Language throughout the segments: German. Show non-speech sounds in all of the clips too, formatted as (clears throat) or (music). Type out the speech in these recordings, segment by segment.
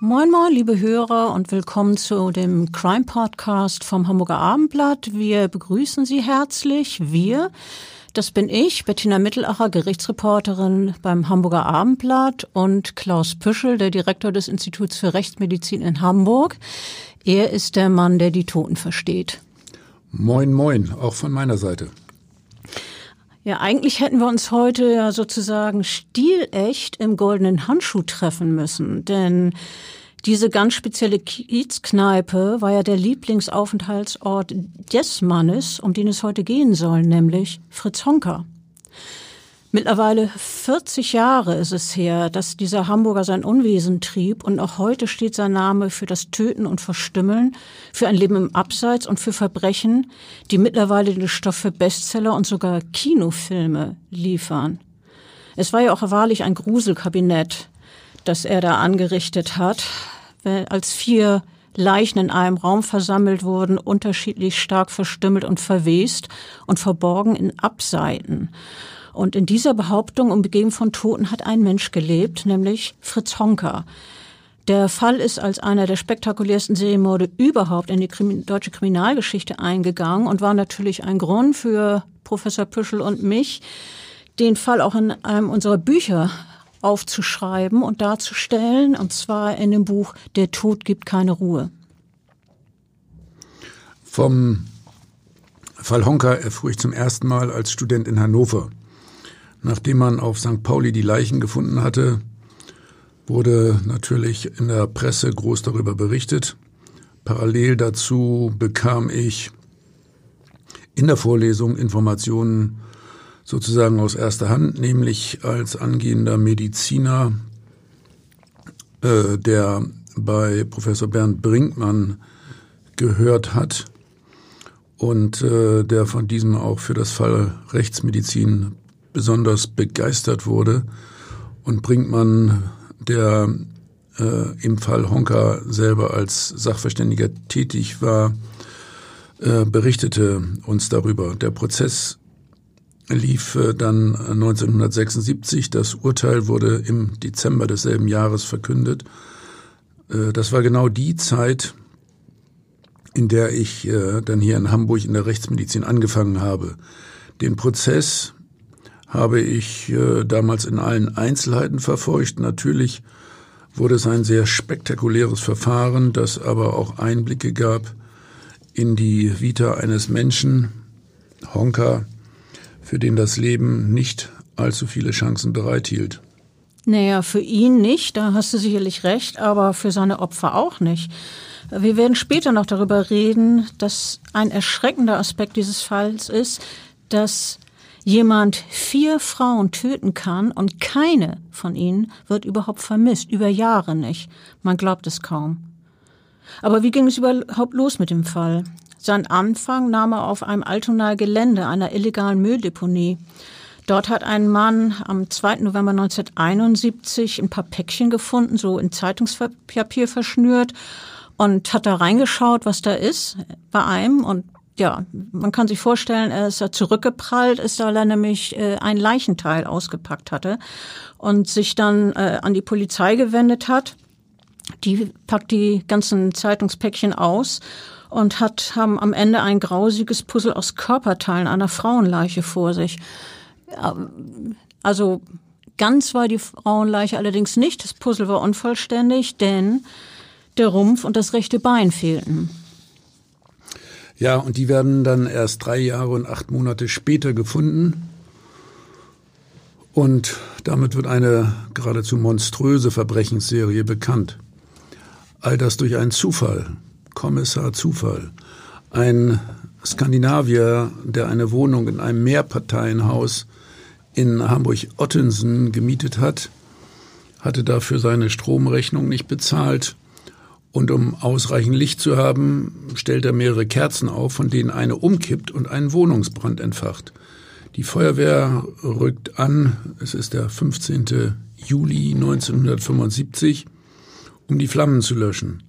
Moin Moin, liebe Hörer und willkommen zu dem Crime Podcast vom Hamburger Abendblatt. Wir begrüßen Sie herzlich. Wir, das bin ich, Bettina Mittelacher, Gerichtsreporterin beim Hamburger Abendblatt und Klaus Püschel, der Direktor des Instituts für Rechtsmedizin in Hamburg. Er ist der Mann, der die Toten versteht. Moin Moin, auch von meiner Seite. Ja, eigentlich hätten wir uns heute ja sozusagen stilecht im goldenen Handschuh treffen müssen, denn diese ganz spezielle Kiezkneipe war ja der Lieblingsaufenthaltsort des Mannes, um den es heute gehen soll, nämlich Fritz Honka. Mittlerweile 40 Jahre ist es her, dass dieser Hamburger sein Unwesen trieb und auch heute steht sein Name für das Töten und Verstümmeln, für ein Leben im Abseits und für Verbrechen, die mittlerweile den Stoff für Bestseller und sogar Kinofilme liefern. Es war ja auch wahrlich ein Gruselkabinett, das er da angerichtet hat, als vier Leichen in einem Raum versammelt wurden, unterschiedlich stark verstümmelt und verwest und verborgen in Abseiten. Und in dieser Behauptung, umgeben von Toten, hat ein Mensch gelebt, nämlich Fritz Honka. Der Fall ist als einer der spektakulärsten Serienmorde überhaupt in die Krimi deutsche Kriminalgeschichte eingegangen und war natürlich ein Grund für Professor Püschel und mich, den Fall auch in einem unserer Bücher aufzuschreiben und darzustellen, und zwar in dem Buch Der Tod gibt keine Ruhe. Vom Fall Honka erfuhr ich zum ersten Mal als Student in Hannover. Nachdem man auf St. Pauli die Leichen gefunden hatte, wurde natürlich in der Presse groß darüber berichtet. Parallel dazu bekam ich in der Vorlesung Informationen sozusagen aus erster Hand, nämlich als angehender Mediziner, äh, der bei Professor Bernd Brinkmann gehört hat und äh, der von diesem auch für das Fall Rechtsmedizin besonders begeistert wurde und Brinkmann, der äh, im Fall Honka selber als Sachverständiger tätig war, äh, berichtete uns darüber. Der Prozess lief äh, dann 1976. Das Urteil wurde im Dezember desselben Jahres verkündet. Äh, das war genau die Zeit, in der ich äh, dann hier in Hamburg in der Rechtsmedizin angefangen habe. Den Prozess habe ich äh, damals in allen Einzelheiten verfolgt. Natürlich wurde es ein sehr spektakuläres Verfahren, das aber auch Einblicke gab in die Vita eines Menschen, Honka, für den das Leben nicht allzu viele Chancen bereithielt. Naja, für ihn nicht, da hast du sicherlich recht, aber für seine Opfer auch nicht. Wir werden später noch darüber reden, dass ein erschreckender Aspekt dieses Falls ist, dass jemand vier Frauen töten kann und keine von ihnen wird überhaupt vermisst, über Jahre nicht. Man glaubt es kaum. Aber wie ging es überhaupt los mit dem Fall? Sein Anfang nahm er auf einem Altonaer Gelände einer illegalen Mülldeponie. Dort hat ein Mann am 2. November 1971 ein paar Päckchen gefunden, so in Zeitungspapier verschnürt und hat da reingeschaut, was da ist bei einem und ja, man kann sich vorstellen, er ist ja zurückgeprallt, ist, weil er nämlich äh, ein Leichenteil ausgepackt hatte und sich dann äh, an die Polizei gewendet hat. Die packt die ganzen Zeitungspäckchen aus und hat haben am Ende ein grausiges Puzzle aus Körperteilen einer Frauenleiche vor sich. Also ganz war die Frauenleiche allerdings nicht. Das Puzzle war unvollständig, denn der Rumpf und das rechte Bein fehlten. Ja, und die werden dann erst drei Jahre und acht Monate später gefunden. Und damit wird eine geradezu monströse Verbrechensserie bekannt. All das durch einen Zufall, Kommissar Zufall. Ein Skandinavier, der eine Wohnung in einem Mehrparteienhaus in Hamburg-Ottensen gemietet hat, hatte dafür seine Stromrechnung nicht bezahlt. Und um ausreichend Licht zu haben, stellt er mehrere Kerzen auf, von denen eine umkippt und einen Wohnungsbrand entfacht. Die Feuerwehr rückt an, es ist der 15. Juli 1975, um die Flammen zu löschen.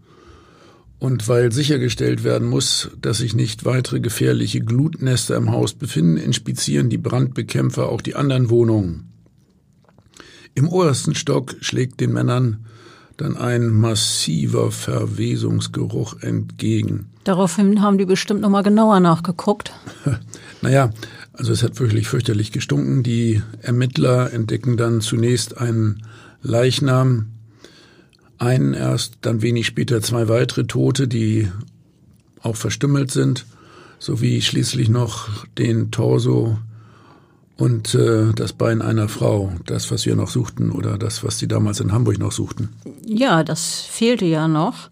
Und weil sichergestellt werden muss, dass sich nicht weitere gefährliche Glutnester im Haus befinden, inspizieren die Brandbekämpfer auch die anderen Wohnungen. Im obersten Stock schlägt den Männern dann ein massiver Verwesungsgeruch entgegen. Daraufhin haben die bestimmt nochmal genauer nachgeguckt. (laughs) naja, also es hat wirklich fürchterlich gestunken. Die Ermittler entdecken dann zunächst einen Leichnam, einen erst, dann wenig später zwei weitere Tote, die auch verstümmelt sind, sowie schließlich noch den Torso und äh, das Bein einer Frau, das, was wir noch suchten oder das, was sie damals in Hamburg noch suchten. Ja, das fehlte ja noch.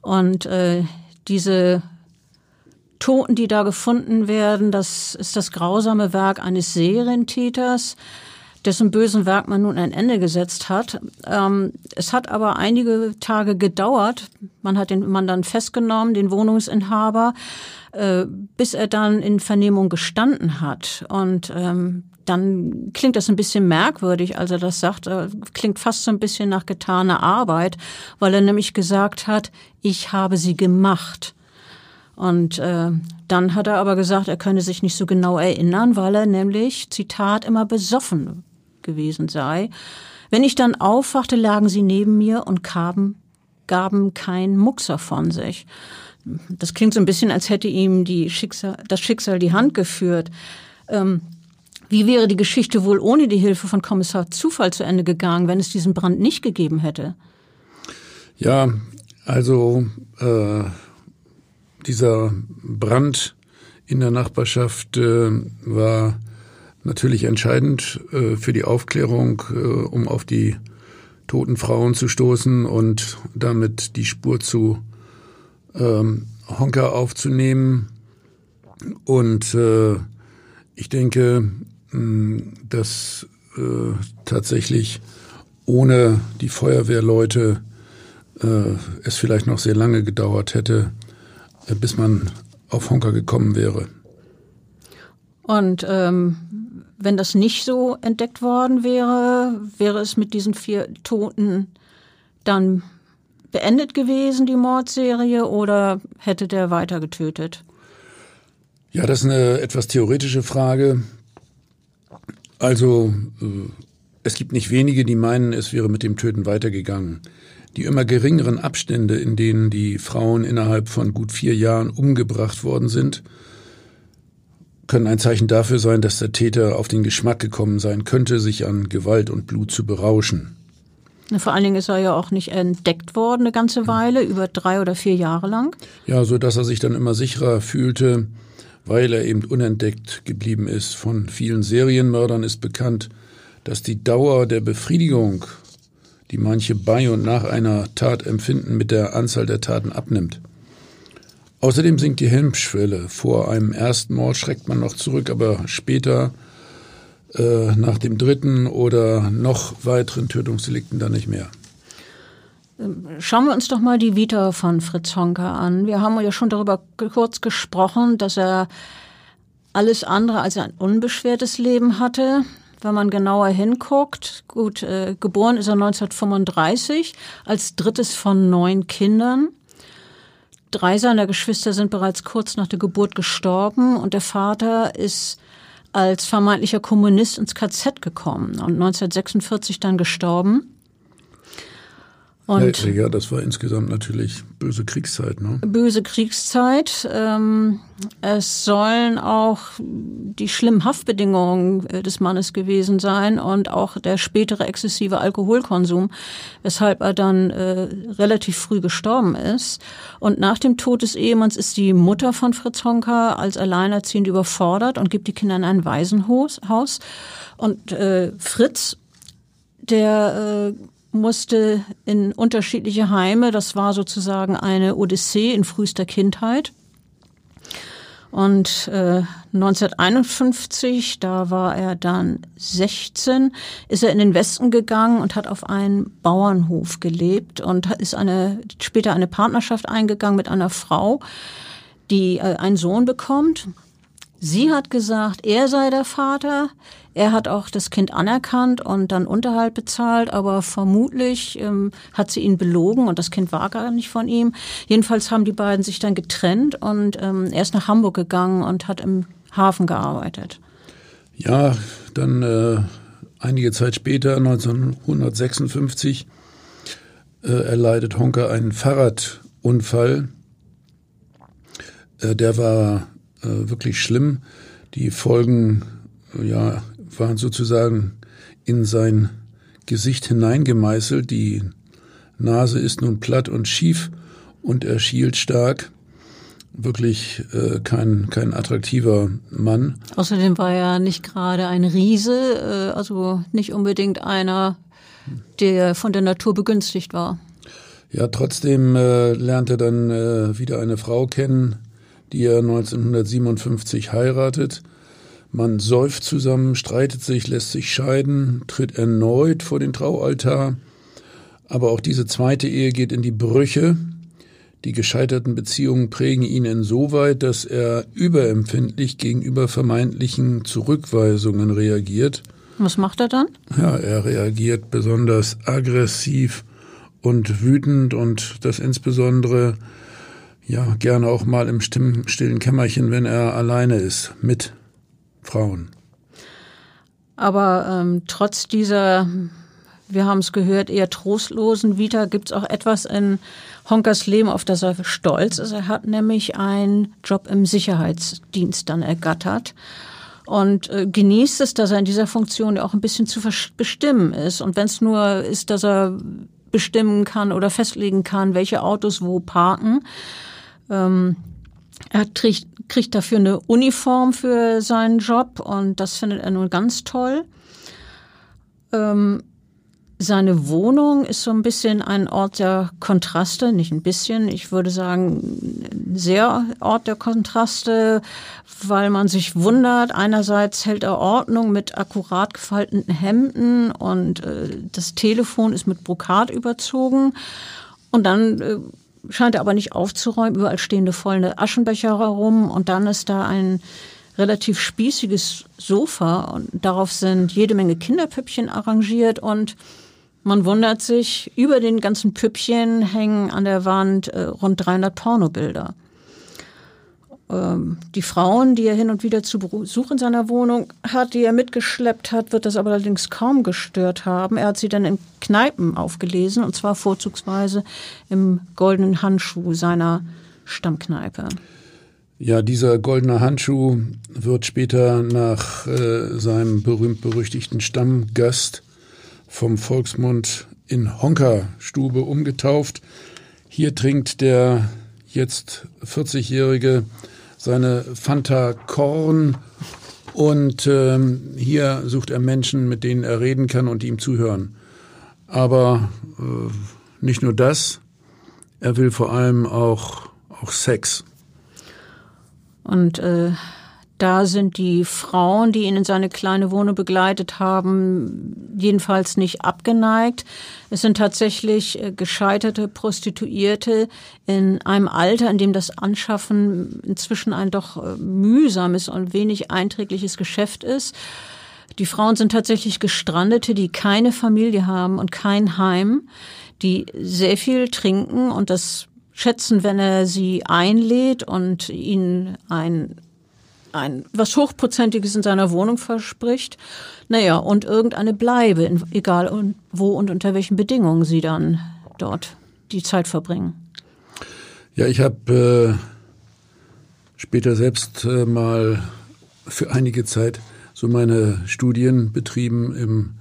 Und äh, diese Toten, die da gefunden werden, das ist das grausame Werk eines Serientäters, dessen bösen Werk man nun ein Ende gesetzt hat. Ähm, es hat aber einige Tage gedauert. Man hat den Mann dann festgenommen, den Wohnungsinhaber, äh, bis er dann in Vernehmung gestanden hat. Und ähm, dann klingt das ein bisschen merkwürdig, als er das sagt, äh, klingt fast so ein bisschen nach getaner Arbeit, weil er nämlich gesagt hat, ich habe sie gemacht. Und äh, dann hat er aber gesagt, er könne sich nicht so genau erinnern, weil er nämlich, Zitat, immer besoffen gewesen sei. Wenn ich dann aufwachte, lagen sie neben mir und gaben, gaben kein Muxer von sich. Das klingt so ein bisschen, als hätte ihm die Schicksal, das Schicksal die Hand geführt. Ähm, wie wäre die Geschichte wohl ohne die Hilfe von Kommissar Zufall zu Ende gegangen, wenn es diesen Brand nicht gegeben hätte? Ja, also äh, dieser Brand in der Nachbarschaft äh, war natürlich entscheidend äh, für die Aufklärung, äh, um auf die toten Frauen zu stoßen und damit die Spur zu ähm, Honka aufzunehmen. Und äh, ich denke, dass tatsächlich ohne die Feuerwehrleute es vielleicht noch sehr lange gedauert hätte, bis man auf Honka gekommen wäre. Und ähm, wenn das nicht so entdeckt worden wäre, wäre es mit diesen vier Toten dann beendet gewesen, die Mordserie, oder hätte der weiter getötet? Ja, das ist eine etwas theoretische Frage. Also, äh, es gibt nicht wenige, die meinen, es wäre mit dem Töten weitergegangen. Die immer geringeren Abstände, in denen die Frauen innerhalb von gut vier Jahren umgebracht worden sind, können ein Zeichen dafür sein, dass der Täter auf den Geschmack gekommen sein könnte, sich an Gewalt und Blut zu berauschen. Vor allen Dingen ist er ja auch nicht entdeckt worden eine ganze Weile, über drei oder vier Jahre lang. Ja, so dass er sich dann immer sicherer fühlte, weil er eben unentdeckt geblieben ist. Von vielen Serienmördern ist bekannt, dass die Dauer der Befriedigung die manche bei und nach einer Tat empfinden, mit der Anzahl der Taten abnimmt. Außerdem sinkt die Helmschwelle. Vor einem ersten Mord schreckt man noch zurück, aber später äh, nach dem dritten oder noch weiteren Tötungsdelikten dann nicht mehr. Schauen wir uns doch mal die Vita von Fritz Honka an. Wir haben ja schon darüber kurz gesprochen, dass er alles andere als ein unbeschwertes Leben hatte wenn man genauer hinguckt, gut, äh, geboren ist er 1935 als drittes von neun Kindern. Drei seiner Geschwister sind bereits kurz nach der Geburt gestorben und der Vater ist als vermeintlicher Kommunist ins KZ gekommen und 1946 dann gestorben. Und ja, ja, das war insgesamt natürlich böse Kriegszeit. Ne? Böse Kriegszeit. Ähm, es sollen auch die schlimmen Haftbedingungen äh, des Mannes gewesen sein und auch der spätere exzessive Alkoholkonsum, weshalb er dann äh, relativ früh gestorben ist. Und nach dem Tod des Ehemanns ist die Mutter von Fritz Honka als alleinerziehend überfordert und gibt die Kinder in ein Waisenhaus. Und äh, Fritz, der äh, musste in unterschiedliche Heime. Das war sozusagen eine Odyssee in frühester Kindheit. Und äh, 1951, da war er dann 16, ist er in den Westen gegangen und hat auf einen Bauernhof gelebt und ist eine, später eine Partnerschaft eingegangen mit einer Frau, die äh, einen Sohn bekommt. Sie hat gesagt, er sei der Vater. Er hat auch das Kind anerkannt und dann Unterhalt bezahlt, aber vermutlich ähm, hat sie ihn belogen und das Kind war gar nicht von ihm. Jedenfalls haben die beiden sich dann getrennt und ähm, er ist nach Hamburg gegangen und hat im Hafen gearbeitet. Ja, dann äh, einige Zeit später, 1956, äh, erleidet Honka einen Fahrradunfall. Äh, der war äh, wirklich schlimm. Die Folgen ja, waren sozusagen in sein Gesicht hineingemeißelt. Die Nase ist nun platt und schief und er schielt stark. Wirklich äh, kein, kein attraktiver Mann. Außerdem war er nicht gerade ein Riese, äh, also nicht unbedingt einer, der von der Natur begünstigt war. Ja, trotzdem äh, lernt er dann äh, wieder eine Frau kennen, die er 1957 heiratet. Man säuft zusammen, streitet sich, lässt sich scheiden, tritt erneut vor den Traualtar. Aber auch diese zweite Ehe geht in die Brüche. Die gescheiterten Beziehungen prägen ihn insoweit, dass er überempfindlich gegenüber vermeintlichen Zurückweisungen reagiert. Was macht er dann? Ja, er reagiert besonders aggressiv und wütend und das insbesondere ja, gerne auch mal im stillen Kämmerchen, wenn er alleine ist, mit Frauen. Aber ähm, trotz dieser, wir haben es gehört, eher trostlosen Vita gibt es auch etwas in Honkers Leben, auf das er stolz ist. Er hat nämlich einen Job im Sicherheitsdienst dann ergattert und äh, genießt es, dass er in dieser Funktion ja auch ein bisschen zu bestimmen ist. Und wenn es nur ist, dass er bestimmen kann oder festlegen kann, welche Autos wo parken, ähm, er kriegt, kriegt dafür eine Uniform für seinen Job und das findet er nun ganz toll. Ähm, seine Wohnung ist so ein bisschen ein Ort der Kontraste, nicht ein bisschen, ich würde sagen, sehr Ort der Kontraste, weil man sich wundert. Einerseits hält er Ordnung mit akkurat gefalteten Hemden und äh, das Telefon ist mit Brokat überzogen. Und dann äh, scheint er aber nicht aufzuräumen. Überall stehen eine Aschenbecher herum und dann ist da ein relativ spießiges Sofa und darauf sind jede Menge Kinderpüppchen arrangiert und man wundert sich, über den ganzen Püppchen hängen an der Wand äh, rund 300 Pornobilder. Ähm, die Frauen, die er hin und wieder zu Besuch in seiner Wohnung hat, die er mitgeschleppt hat, wird das aber allerdings kaum gestört haben. Er hat sie dann in Kneipen aufgelesen und zwar vorzugsweise im goldenen Handschuh seiner Stammkneipe. Ja, dieser goldene Handschuh wird später nach äh, seinem berühmt-berüchtigten Stammgast vom Volksmund in Honka-Stube umgetauft. Hier trinkt der jetzt 40-jährige seine Fanta Korn und ähm, hier sucht er Menschen, mit denen er reden kann und die ihm zuhören. Aber äh, nicht nur das, er will vor allem auch, auch Sex. Und äh, da sind die Frauen, die ihn in seine kleine Wohnung begleitet haben, jedenfalls nicht abgeneigt. Es sind tatsächlich äh, gescheiterte Prostituierte in einem Alter, in dem das Anschaffen inzwischen ein doch äh, mühsames und wenig einträgliches Geschäft ist. Die Frauen sind tatsächlich Gestrandete, die keine Familie haben und kein Heim, die sehr viel trinken und das schätzen, wenn er sie einlädt und ihnen ein ein was Hochprozentiges in seiner Wohnung verspricht. Naja, und irgendeine Bleibe, egal wo und unter welchen Bedingungen sie dann dort die Zeit verbringen? Ja, ich habe äh, später selbst äh, mal für einige Zeit so meine Studien betrieben im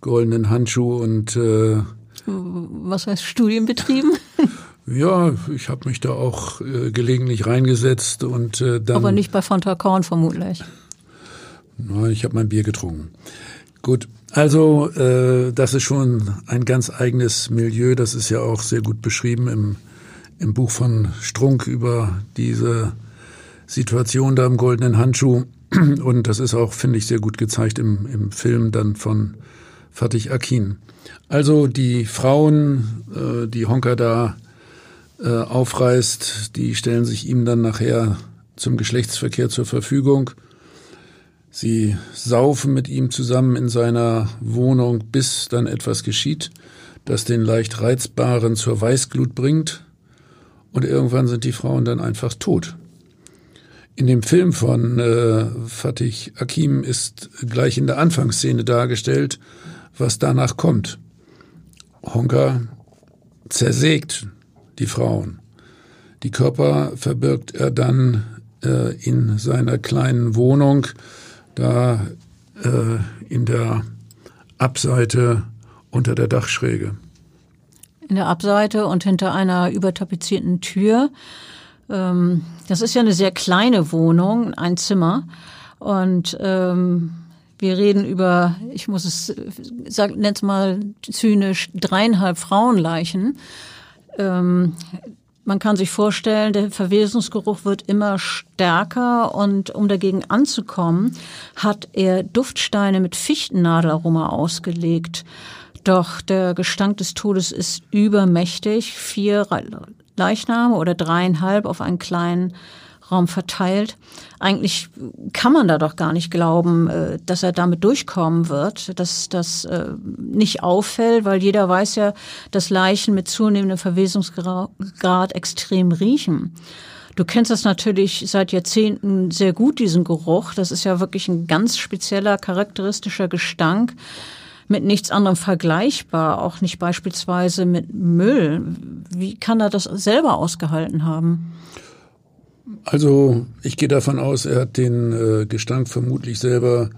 goldenen Handschuh und äh, was heißt Studien betrieben? (laughs) Ja, ich habe mich da auch äh, gelegentlich reingesetzt und äh, dann. Aber nicht bei Fontakorn vermutlich. Nein, ich habe mein Bier getrunken. Gut, also äh, das ist schon ein ganz eigenes Milieu. Das ist ja auch sehr gut beschrieben im, im Buch von Strunk über diese Situation da im goldenen Handschuh. (clears throat) Und das ist auch, finde ich, sehr gut gezeigt im, im Film dann von Fatih Akin. Also die Frauen, äh, die Honka da äh, aufreißt, die stellen sich ihm dann nachher zum Geschlechtsverkehr zur Verfügung. Sie saufen mit ihm zusammen in seiner Wohnung, bis dann etwas geschieht, das den leicht Reizbaren zur Weißglut bringt. Und irgendwann sind die Frauen dann einfach tot. In dem Film von äh, Fatih Akim ist gleich in der Anfangsszene dargestellt, was danach kommt. Honka zersägt die Frauen. Die Körper verbirgt er dann äh, in seiner kleinen Wohnung, da äh, in der Abseite unter der Dachschräge. In der Abseite und hinter einer übertapezierten Tür ähm, das ist ja eine sehr kleine Wohnung, ein Zimmer. Und ähm, wir reden über, ich muss es, sag, nenn's mal zynisch, dreieinhalb Frauenleichen. Ähm, man kann sich vorstellen, der Verwesungsgeruch wird immer stärker und um dagegen anzukommen, hat er Duftsteine mit Fichtennadelaroma ausgelegt. Doch der Gestank des Todes ist übermächtig. Vier Leichname oder dreieinhalb auf einen kleinen Raum verteilt. Eigentlich kann man da doch gar nicht glauben, äh, dass er damit durchkommen wird, dass das äh, nicht auffällt, weil jeder weiß ja, dass Leichen mit zunehmendem Verwesungsgrad extrem riechen. Du kennst das natürlich seit Jahrzehnten sehr gut, diesen Geruch. Das ist ja wirklich ein ganz spezieller, charakteristischer Gestank mit nichts anderem vergleichbar, auch nicht beispielsweise mit Müll. Wie kann er das selber ausgehalten haben? Also ich gehe davon aus, er hat den äh, Gestank vermutlich selber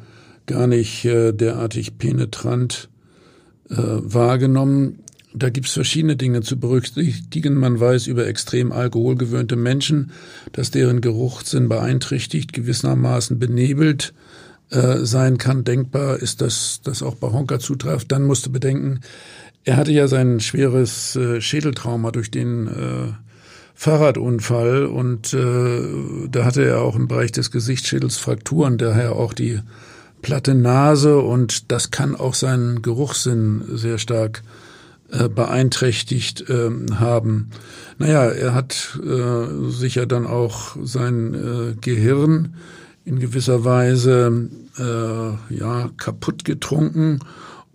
gar nicht äh, derartig penetrant äh, wahrgenommen. Da gibt's verschiedene Dinge zu berücksichtigen. Man weiß über extrem alkoholgewöhnte Menschen, dass deren Geruchssinn beeinträchtigt, gewissermaßen benebelt äh, sein kann. Denkbar ist, dass das auch bei Honka zutrifft. Dann musste bedenken, er hatte ja sein schweres äh, Schädeltrauma durch den äh, Fahrradunfall und äh, da hatte er auch im Bereich des Gesichtsschädels Frakturen, daher auch die platte Nase und das kann auch seinen Geruchssinn sehr stark äh, beeinträchtigt äh, haben. Naja, er hat äh, sicher dann auch sein äh, Gehirn in gewisser Weise äh, ja kaputt getrunken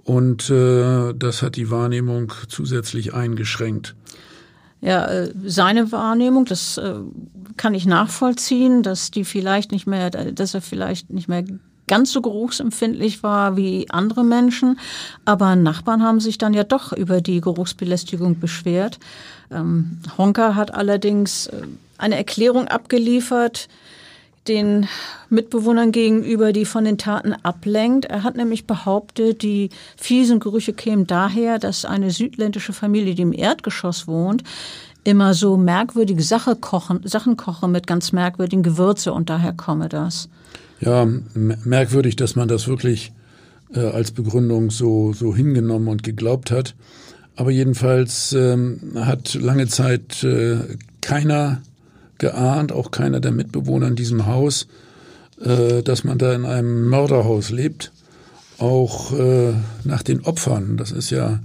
und äh, das hat die Wahrnehmung zusätzlich eingeschränkt. Ja, äh, seine Wahrnehmung, das äh, kann ich nachvollziehen, dass die vielleicht nicht mehr, dass er vielleicht nicht mehr ganz so geruchsempfindlich war wie andere Menschen. Aber Nachbarn haben sich dann ja doch über die Geruchsbelästigung beschwert. Ähm, Honka hat allerdings äh, eine Erklärung abgeliefert, den Mitbewohnern gegenüber, die von den Taten ablenkt. Er hat nämlich behauptet, die fiesen Gerüche kämen daher, dass eine südländische Familie, die im Erdgeschoss wohnt, immer so merkwürdige Sache kochen, Sachen kochen mit ganz merkwürdigen Gewürze und daher komme das. Ja, merkwürdig, dass man das wirklich äh, als Begründung so, so hingenommen und geglaubt hat. Aber jedenfalls ähm, hat lange Zeit äh, keiner geahnt, auch keiner der Mitbewohner in diesem Haus, äh, dass man da in einem Mörderhaus lebt. Auch äh, nach den Opfern, das ist ja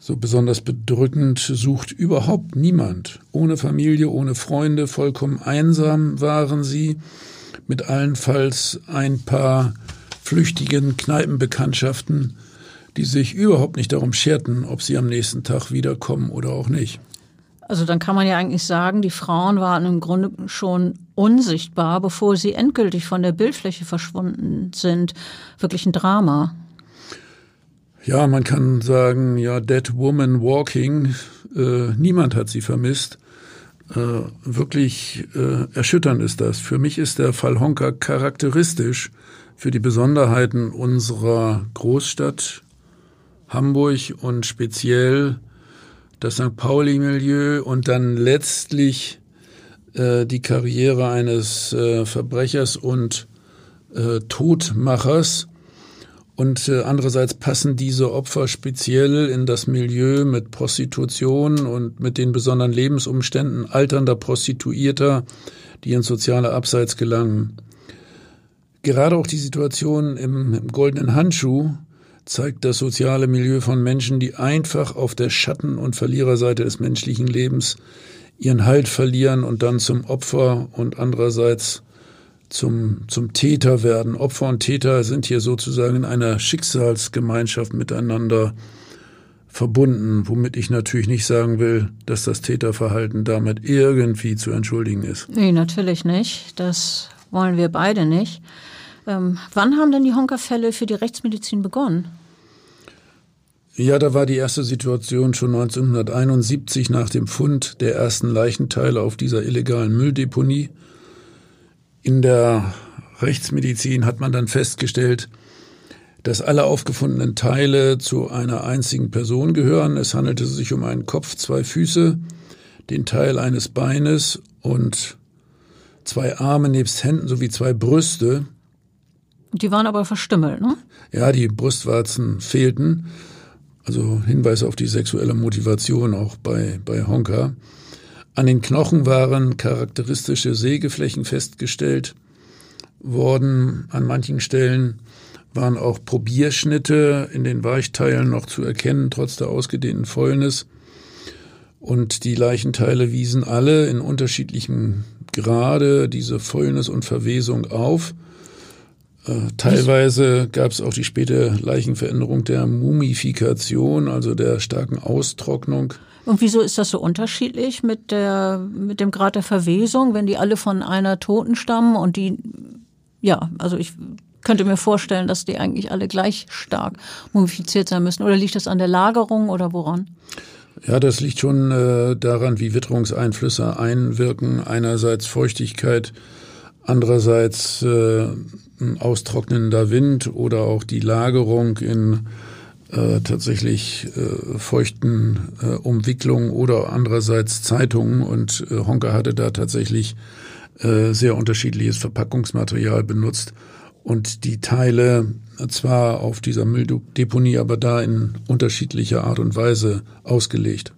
so besonders bedrückend, sucht überhaupt niemand. Ohne Familie, ohne Freunde, vollkommen einsam waren sie, mit allenfalls ein paar flüchtigen Kneipenbekanntschaften, die sich überhaupt nicht darum scherten, ob sie am nächsten Tag wiederkommen oder auch nicht. Also dann kann man ja eigentlich sagen, die Frauen waren im Grunde schon unsichtbar, bevor sie endgültig von der Bildfläche verschwunden sind. Wirklich ein Drama. Ja, man kann sagen, ja, Dead Woman Walking, äh, niemand hat sie vermisst. Äh, wirklich äh, erschütternd ist das. Für mich ist der Fall Honka charakteristisch für die Besonderheiten unserer Großstadt Hamburg und speziell das St. Pauli-Milieu und dann letztlich äh, die Karriere eines äh, Verbrechers und äh, Todmachers. Und äh, andererseits passen diese Opfer speziell in das Milieu mit Prostitution und mit den besonderen Lebensumständen alternder Prostituierter, die ins soziale Abseits gelangen. Gerade auch die Situation im, im goldenen Handschuh zeigt das soziale Milieu von Menschen, die einfach auf der Schatten- und Verliererseite des menschlichen Lebens ihren Halt verlieren und dann zum Opfer und andererseits zum, zum Täter werden. Opfer und Täter sind hier sozusagen in einer Schicksalsgemeinschaft miteinander verbunden, womit ich natürlich nicht sagen will, dass das Täterverhalten damit irgendwie zu entschuldigen ist. Nee, natürlich nicht. Das wollen wir beide nicht. Ähm, wann haben denn die Honkerfälle für die Rechtsmedizin begonnen? Ja, da war die erste Situation schon 1971 nach dem Fund der ersten Leichenteile auf dieser illegalen Mülldeponie. In der Rechtsmedizin hat man dann festgestellt, dass alle aufgefundenen Teile zu einer einzigen Person gehören. Es handelte sich um einen Kopf, zwei Füße, den Teil eines Beines und zwei Arme nebst Händen sowie zwei Brüste. Die waren aber verstümmelt, ne? Ja, die Brustwarzen fehlten. Also Hinweise auf die sexuelle Motivation auch bei, bei Honka. An den Knochen waren charakteristische Sägeflächen festgestellt worden. An manchen Stellen waren auch Probierschnitte in den Weichteilen noch zu erkennen, trotz der ausgedehnten Fäulnis. Und die Leichenteile wiesen alle in unterschiedlichem Grade diese Fäulnis und Verwesung auf. Äh, teilweise gab es auch die späte Leichenveränderung der Mumifikation, also der starken Austrocknung. Und wieso ist das so unterschiedlich mit der mit dem Grad der Verwesung, wenn die alle von einer Toten stammen und die ja, also ich könnte mir vorstellen, dass die eigentlich alle gleich stark mumifiziert sein müssen. Oder liegt das an der Lagerung oder woran? Ja, das liegt schon äh, daran, wie Witterungseinflüsse einwirken. Einerseits Feuchtigkeit, andererseits äh, austrocknender Wind oder auch die Lagerung in äh, tatsächlich äh, feuchten äh, Umwicklungen oder andererseits Zeitungen. Und äh, Honka hatte da tatsächlich äh, sehr unterschiedliches Verpackungsmaterial benutzt und die Teile zwar auf dieser Mülldeponie, aber da in unterschiedlicher Art und Weise ausgelegt.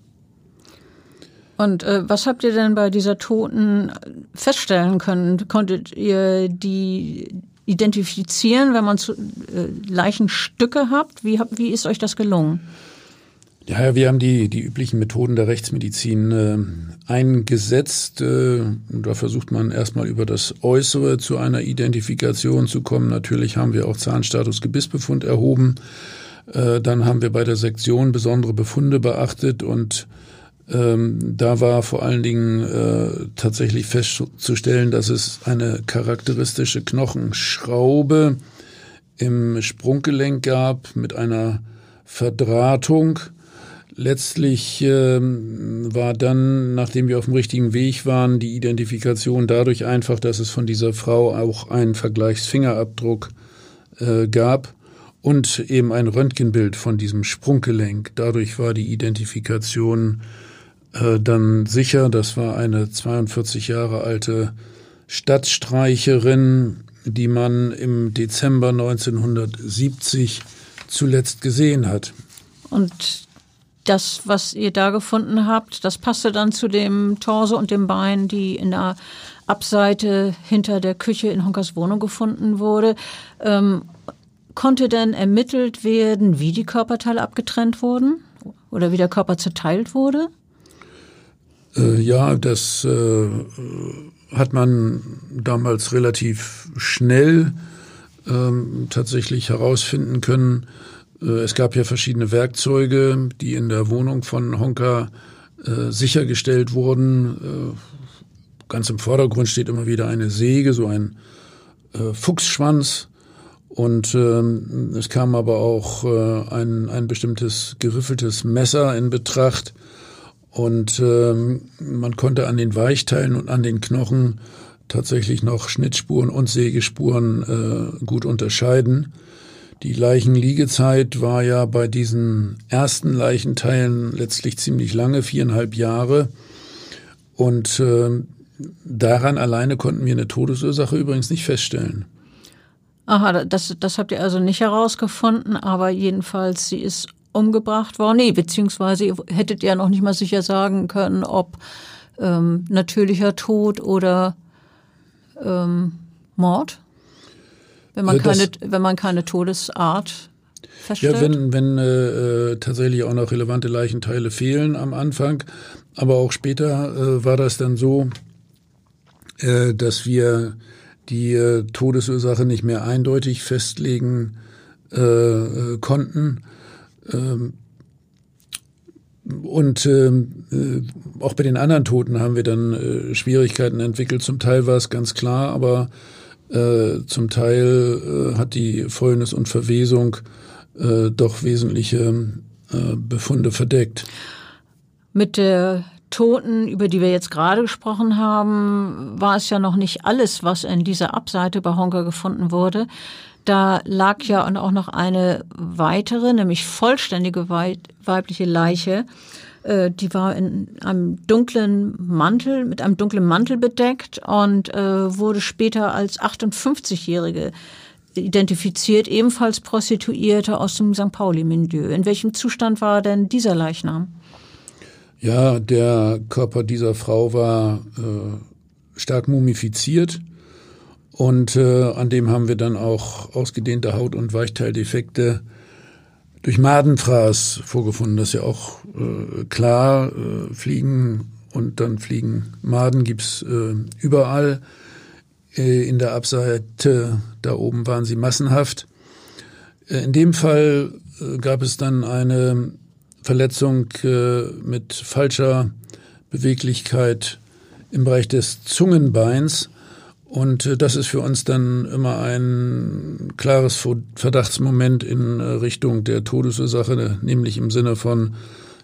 Und äh, was habt ihr denn bei dieser Toten feststellen können? Konntet ihr die identifizieren, wenn man zu, äh, Leichenstücke habt? Wie, wie ist euch das gelungen? Ja, wir haben die, die üblichen Methoden der Rechtsmedizin äh, eingesetzt. Äh, da versucht man erstmal über das Äußere zu einer Identifikation zu kommen. Natürlich haben wir auch Zahnstatus Gebissbefund erhoben. Äh, dann haben wir bei der Sektion besondere Befunde beachtet und ähm, da war vor allen Dingen äh, tatsächlich festzustellen, dass es eine charakteristische Knochenschraube im Sprunggelenk gab mit einer Verdrahtung. Letztlich ähm, war dann, nachdem wir auf dem richtigen Weg waren, die Identifikation dadurch einfach, dass es von dieser Frau auch einen Vergleichsfingerabdruck äh, gab und eben ein Röntgenbild von diesem Sprunggelenk. Dadurch war die Identifikation äh, dann sicher, das war eine 42 Jahre alte Stadtstreicherin, die man im Dezember 1970 zuletzt gesehen hat. Und das, was ihr da gefunden habt, das passte dann zu dem Torso und dem Bein, die in der Abseite hinter der Küche in Honkers Wohnung gefunden wurde. Ähm, konnte denn ermittelt werden, wie die Körperteile abgetrennt wurden oder wie der Körper zerteilt wurde? Äh, ja, das äh, hat man damals relativ schnell ähm, tatsächlich herausfinden können. Äh, es gab ja verschiedene Werkzeuge, die in der Wohnung von Honka äh, sichergestellt wurden. Äh, ganz im Vordergrund steht immer wieder eine Säge, so ein äh, Fuchsschwanz Und ähm, es kam aber auch äh, ein, ein bestimmtes geriffeltes Messer in Betracht. Und ähm, man konnte an den Weichteilen und an den Knochen tatsächlich noch Schnittspuren und Sägespuren äh, gut unterscheiden. Die Leichenliegezeit war ja bei diesen ersten Leichenteilen letztlich ziemlich lange, viereinhalb Jahre. Und äh, daran alleine konnten wir eine Todesursache übrigens nicht feststellen. Aha, das, das habt ihr also nicht herausgefunden, aber jedenfalls, sie ist umgebracht worden. Nee, beziehungsweise ihr hättet ja noch nicht mal sicher sagen können, ob ähm, natürlicher Tod oder ähm, Mord, wenn man, äh, keine, wenn man keine Todesart feststellt. Ja, wenn, wenn äh, tatsächlich auch noch relevante Leichenteile fehlen am Anfang, aber auch später äh, war das dann so, äh, dass wir die äh, Todesursache nicht mehr eindeutig festlegen äh, äh konnten. Ähm, und ähm, äh, auch bei den anderen Toten haben wir dann äh, Schwierigkeiten entwickelt. Zum Teil war es ganz klar, aber äh, zum Teil äh, hat die Fäulnis und Verwesung äh, doch wesentliche äh, Befunde verdeckt. Mit der Toten, über die wir jetzt gerade gesprochen haben, war es ja noch nicht alles, was in dieser Abseite bei Honka gefunden wurde. Da lag ja auch noch eine weitere, nämlich vollständige weibliche Leiche. Äh, die war in einem dunklen Mantel, mit einem dunklen Mantel bedeckt und äh, wurde später als 58-Jährige identifiziert, ebenfalls Prostituierte aus dem St. Pauli-Milieu. In welchem Zustand war denn dieser Leichnam? Ja, der Körper dieser Frau war äh, stark mumifiziert und äh, an dem haben wir dann auch ausgedehnte Haut- und Weichteildefekte durch Madenfraß vorgefunden. Das ist ja auch äh, klar, äh, Fliegen und dann Fliegen Maden gibt's äh, überall. Äh, in der Abseite da oben waren sie massenhaft. Äh, in dem Fall gab es dann eine Verletzung mit falscher Beweglichkeit im Bereich des Zungenbeins. Und äh, das ist für uns dann immer ein klares Verdachtsmoment in äh, Richtung der Todesursache, nämlich im Sinne von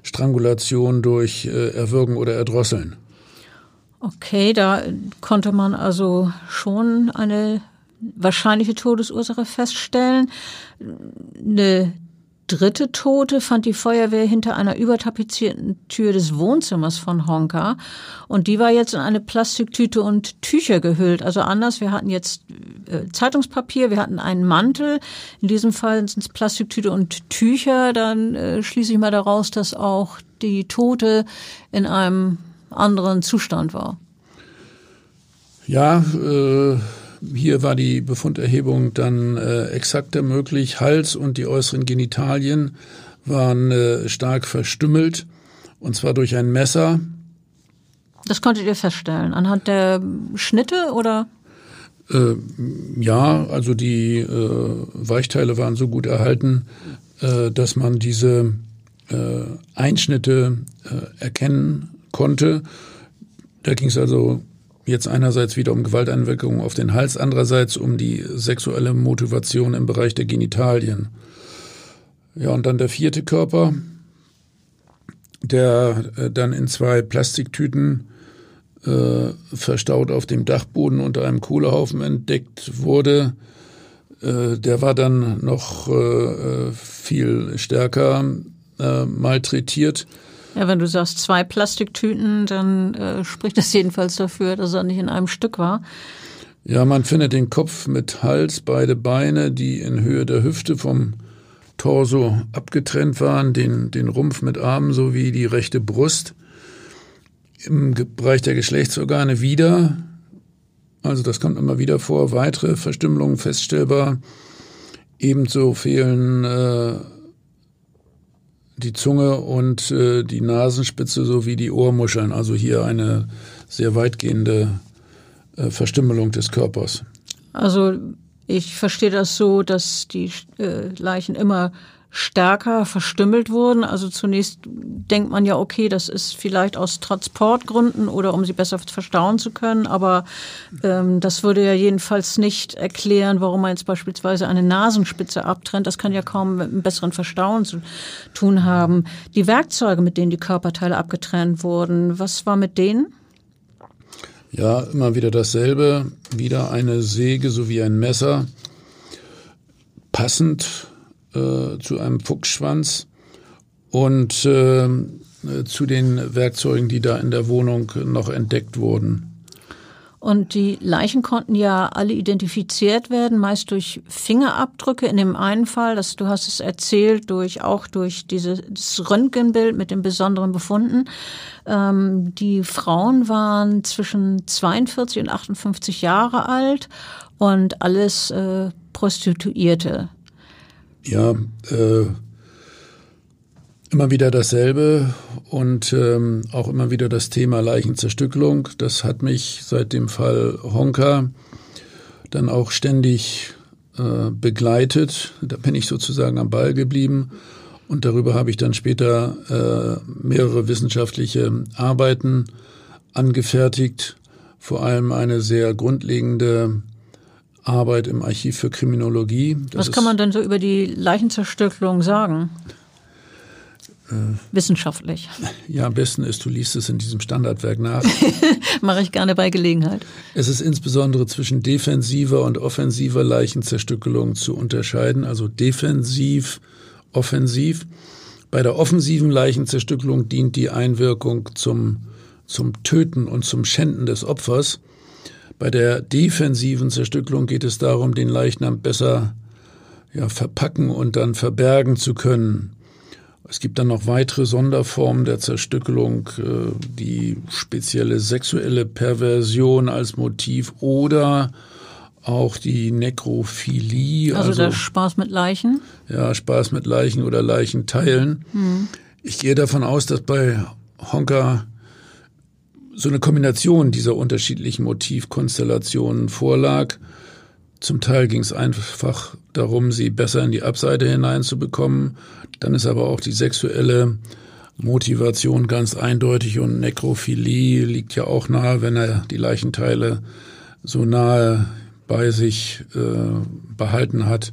Strangulation durch Erwürgen oder Erdrosseln. Okay, da konnte man also schon eine wahrscheinliche Todesursache feststellen. Eine dritte Tote fand die Feuerwehr hinter einer übertapezierten Tür des Wohnzimmers von Honka. Und die war jetzt in eine Plastiktüte und Tücher gehüllt. Also anders, wir hatten jetzt äh, Zeitungspapier, wir hatten einen Mantel. In diesem Fall sind es Plastiktüte und Tücher. Dann äh, schließe ich mal daraus, dass auch die Tote in einem anderen Zustand war. Ja, äh hier war die Befunderhebung dann äh, exakter möglich. Hals und die äußeren Genitalien waren äh, stark verstümmelt, und zwar durch ein Messer. Das konntet ihr feststellen, anhand der Schnitte oder? Äh, ja, also die äh, Weichteile waren so gut erhalten, äh, dass man diese äh, Einschnitte erkennen konnte. Da ging es also Jetzt einerseits wieder um Gewalteinwirkungen auf den Hals, andererseits um die sexuelle Motivation im Bereich der Genitalien. Ja, und dann der vierte Körper, der äh, dann in zwei Plastiktüten äh, verstaut auf dem Dachboden unter einem Kohlehaufen entdeckt wurde. Äh, der war dann noch äh, viel stärker äh, malträtiert. Ja, wenn du sagst zwei Plastiktüten, dann äh, spricht das jedenfalls dafür, dass er nicht in einem Stück war. Ja, man findet den Kopf mit Hals, beide Beine, die in Höhe der Hüfte vom Torso abgetrennt waren, den, den Rumpf mit Armen sowie die rechte Brust. Im Bereich der Geschlechtsorgane wieder, also das kommt immer wieder vor, weitere Verstümmelungen feststellbar. Ebenso fehlen äh, die Zunge und äh, die Nasenspitze sowie die Ohrmuscheln. Also hier eine sehr weitgehende äh, Verstümmelung des Körpers. Also ich verstehe das so, dass die äh, Leichen immer stärker verstümmelt wurden. Also zunächst denkt man ja, okay, das ist vielleicht aus Transportgründen oder um sie besser verstauen zu können, aber ähm, das würde ja jedenfalls nicht erklären, warum man jetzt beispielsweise eine Nasenspitze abtrennt. Das kann ja kaum mit einem besseren Verstauen zu tun haben. Die Werkzeuge, mit denen die Körperteile abgetrennt wurden, was war mit denen? Ja, immer wieder dasselbe. Wieder eine Säge sowie ein Messer. Passend äh, zu einem Fuchsschwanz und äh, zu den Werkzeugen, die da in der Wohnung noch entdeckt wurden. Und die Leichen konnten ja alle identifiziert werden, meist durch Fingerabdrücke. In dem einen Fall, das du hast es erzählt, durch auch durch dieses Röntgenbild mit den besonderen Befunden. Ähm, die Frauen waren zwischen 42 und 58 Jahre alt und alles äh, Prostituierte. Ja, äh, immer wieder dasselbe und ähm, auch immer wieder das Thema Leichenzerstückelung. Das hat mich seit dem Fall Honka dann auch ständig äh, begleitet. Da bin ich sozusagen am Ball geblieben. Und darüber habe ich dann später äh, mehrere wissenschaftliche Arbeiten angefertigt, vor allem eine sehr grundlegende Arbeit im Archiv für Kriminologie. Das Was kann man denn so über die Leichenzerstückelung sagen? Äh, Wissenschaftlich. (laughs) Ja, am besten ist, du liest es in diesem Standardwerk nach. (laughs) Mache ich gerne bei Gelegenheit. Es ist insbesondere zwischen defensiver und offensiver Leichenzerstückelung zu unterscheiden, also defensiv, offensiv. Bei der offensiven Leichenzerstückelung dient die Einwirkung zum, zum Töten und zum Schänden des Opfers. Bei der defensiven Zerstückelung geht es darum, den Leichnam besser ja, verpacken und dann verbergen zu können. Es gibt dann noch weitere Sonderformen der Zerstückelung, äh, die spezielle sexuelle Perversion als Motiv oder auch die Nekrophilie. Also, also der Spaß mit Leichen? Ja, Spaß mit Leichen oder Leichenteilen. Hm. Ich gehe davon aus, dass bei Honka so eine Kombination dieser unterschiedlichen Motivkonstellationen vorlag. Zum Teil ging es einfach darum, sie besser in die Abseite hineinzubekommen. Dann ist aber auch die sexuelle Motivation ganz eindeutig und Nekrophilie liegt ja auch nahe, wenn er die Leichenteile so nahe bei sich äh, behalten hat.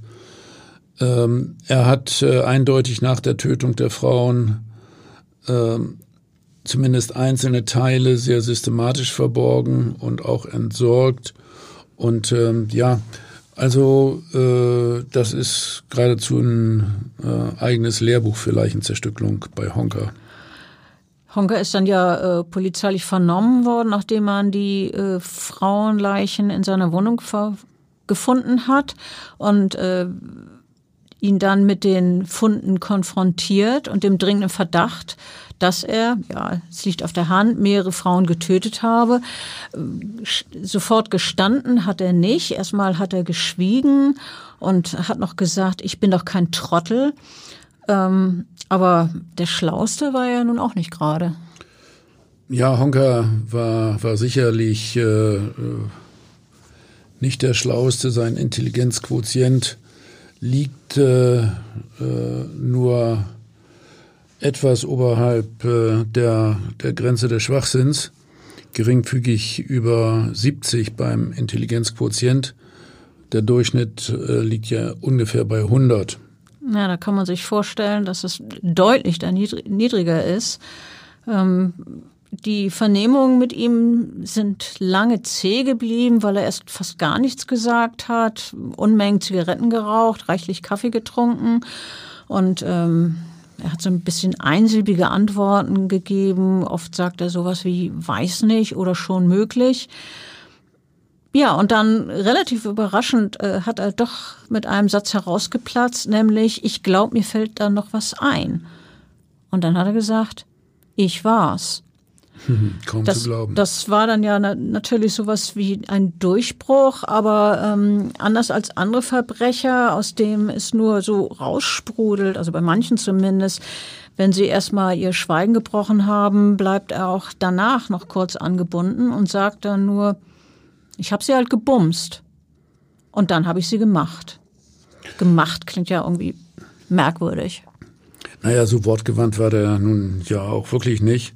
Ähm, er hat äh, eindeutig nach der Tötung der Frauen ähm, zumindest einzelne Teile sehr systematisch verborgen und auch entsorgt. Und ähm, ja, also äh, das ist geradezu ein äh, eigenes Lehrbuch für Leichenzerstückelung bei Honka. Honka ist dann ja äh, polizeilich vernommen worden, nachdem man die äh, Frauenleichen in seiner Wohnung gefunden hat und äh, ihn dann mit den Funden konfrontiert und dem dringenden Verdacht, dass er, ja, es liegt auf der Hand, mehrere Frauen getötet habe. Sofort gestanden hat er nicht. Erstmal hat er geschwiegen und hat noch gesagt, ich bin doch kein Trottel. Ähm, aber der Schlauste war er nun auch nicht gerade. Ja, Honka war, war sicherlich äh, äh nicht der Schlauste. Sein Intelligenzquotient liegt äh, äh, nur etwas oberhalb äh, der, der Grenze des Schwachsinns, geringfügig über 70 beim Intelligenzquotient. Der Durchschnitt äh, liegt ja ungefähr bei 100. Ja, da kann man sich vorstellen, dass es deutlich da niedriger ist. Ähm, die Vernehmungen mit ihm sind lange zäh geblieben, weil er erst fast gar nichts gesagt hat, Unmengen Zigaretten geraucht, reichlich Kaffee getrunken und ähm, er hat so ein bisschen einsilbige Antworten gegeben. Oft sagt er sowas wie weiß nicht oder schon möglich. Ja, und dann relativ überraschend äh, hat er doch mit einem Satz herausgeplatzt, nämlich ich glaube, mir fällt da noch was ein. Und dann hat er gesagt, ich war's. (laughs) Kaum das, zu glauben. Das war dann ja na natürlich sowas wie ein Durchbruch, aber ähm, anders als andere Verbrecher, aus dem es nur so raussprudelt, also bei manchen zumindest, wenn sie erstmal ihr Schweigen gebrochen haben, bleibt er auch danach noch kurz angebunden und sagt dann nur, ich habe sie halt gebumst. Und dann habe ich sie gemacht. Gemacht klingt ja irgendwie merkwürdig. Naja, so wortgewandt war der nun ja auch wirklich nicht.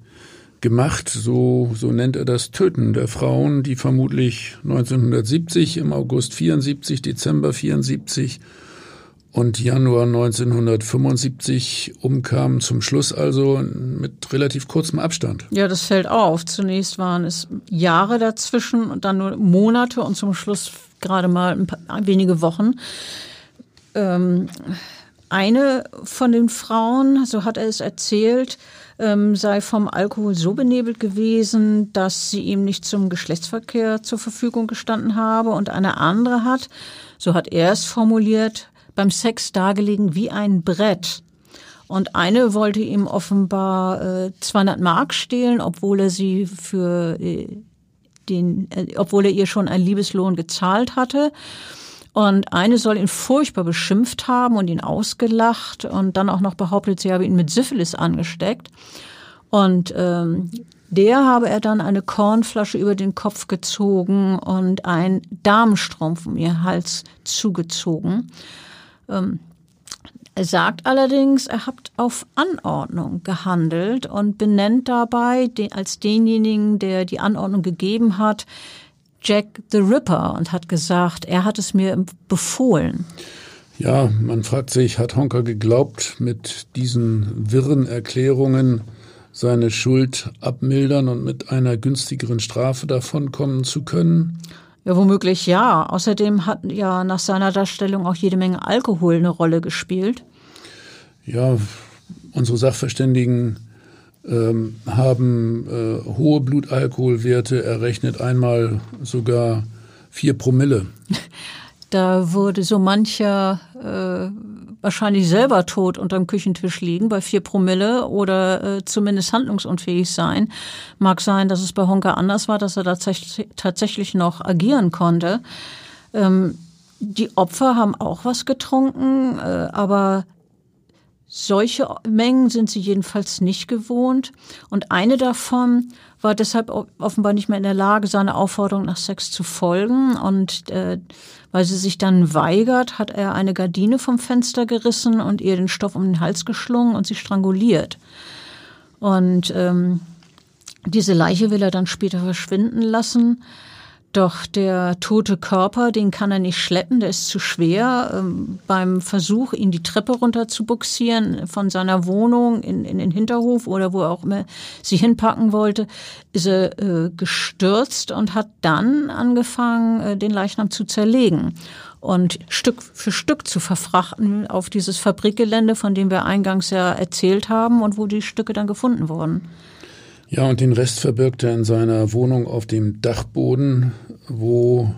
Gemacht, so, so nennt er das Töten der Frauen, die vermutlich 1970, im August 74, Dezember 74 und Januar 1975 umkamen, zum Schluss also mit relativ kurzem Abstand. Ja, das fällt auf. Zunächst waren es Jahre dazwischen und dann nur Monate und zum Schluss gerade mal ein paar, wenige Wochen. Ähm, eine von den Frauen, so hat er es erzählt, ähm, sei vom Alkohol so benebelt gewesen, dass sie ihm nicht zum Geschlechtsverkehr zur Verfügung gestanden habe. Und eine andere hat, so hat er es formuliert, beim Sex dargelegen wie ein Brett. Und eine wollte ihm offenbar äh, 200 Mark stehlen, obwohl er sie für äh, den, äh, obwohl er ihr schon einen Liebeslohn gezahlt hatte. Und eine soll ihn furchtbar beschimpft haben und ihn ausgelacht und dann auch noch behauptet, sie habe ihn mit Syphilis angesteckt. Und ähm, der habe er dann eine Kornflasche über den Kopf gezogen und ein Damenstrumpf um ihr Hals zugezogen. Ähm, er sagt allerdings, er hat auf Anordnung gehandelt und benennt dabei den, als denjenigen, der die Anordnung gegeben hat, Jack the Ripper und hat gesagt, er hat es mir befohlen. Ja, man fragt sich, hat Honker geglaubt, mit diesen wirren Erklärungen seine Schuld abmildern und mit einer günstigeren Strafe davonkommen zu können? Ja, womöglich ja. Außerdem hat ja nach seiner Darstellung auch jede Menge Alkohol eine Rolle gespielt. Ja, unsere Sachverständigen ähm, haben äh, hohe Blutalkoholwerte errechnet, einmal sogar vier Promille. (laughs) Da würde so mancher äh, wahrscheinlich selber tot unterm Küchentisch liegen bei vier Promille oder äh, zumindest handlungsunfähig sein. Mag sein, dass es bei Honka anders war, dass er tatsächlich noch agieren konnte. Ähm, die Opfer haben auch was getrunken, äh, aber solche Mengen sind sie jedenfalls nicht gewohnt. Und eine davon war deshalb offenbar nicht mehr in der Lage, seiner Aufforderung nach Sex zu folgen. Und äh, weil sie sich dann weigert, hat er eine Gardine vom Fenster gerissen und ihr den Stoff um den Hals geschlungen und sie stranguliert. Und ähm, diese Leiche will er dann später verschwinden lassen. Doch der tote Körper, den kann er nicht schleppen, der ist zu schwer. Ähm, beim Versuch, ihn die Treppe runter zu buxieren von seiner Wohnung in, in den Hinterhof oder wo er auch immer sie hinpacken wollte, ist er äh, gestürzt und hat dann angefangen, äh, den Leichnam zu zerlegen und Stück für Stück zu verfrachten auf dieses Fabrikgelände, von dem wir eingangs ja erzählt haben und wo die Stücke dann gefunden wurden. Ja, und den Rest verbirgt er in seiner Wohnung auf dem Dachboden, wo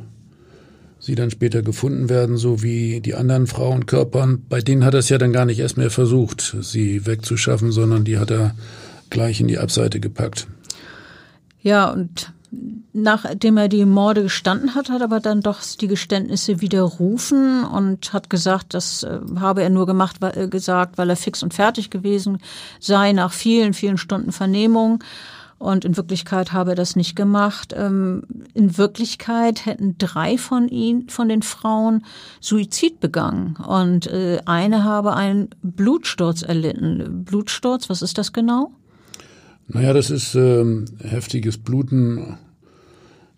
sie dann später gefunden werden, so wie die anderen Frauenkörpern. Bei denen hat er es ja dann gar nicht erst mehr versucht, sie wegzuschaffen, sondern die hat er gleich in die Abseite gepackt. Ja, und nachdem er die Morde gestanden hat, hat aber dann doch die Geständnisse widerrufen und hat gesagt, das äh, habe er nur gemacht, weil, äh, gesagt, weil er fix und fertig gewesen sei nach vielen, vielen Stunden Vernehmung. Und in Wirklichkeit habe er das nicht gemacht. Ähm, in Wirklichkeit hätten drei von ihnen, von den Frauen, Suizid begangen. Und äh, eine habe einen Blutsturz erlitten. Blutsturz, was ist das genau? Naja, das ist ähm, heftiges Bluten,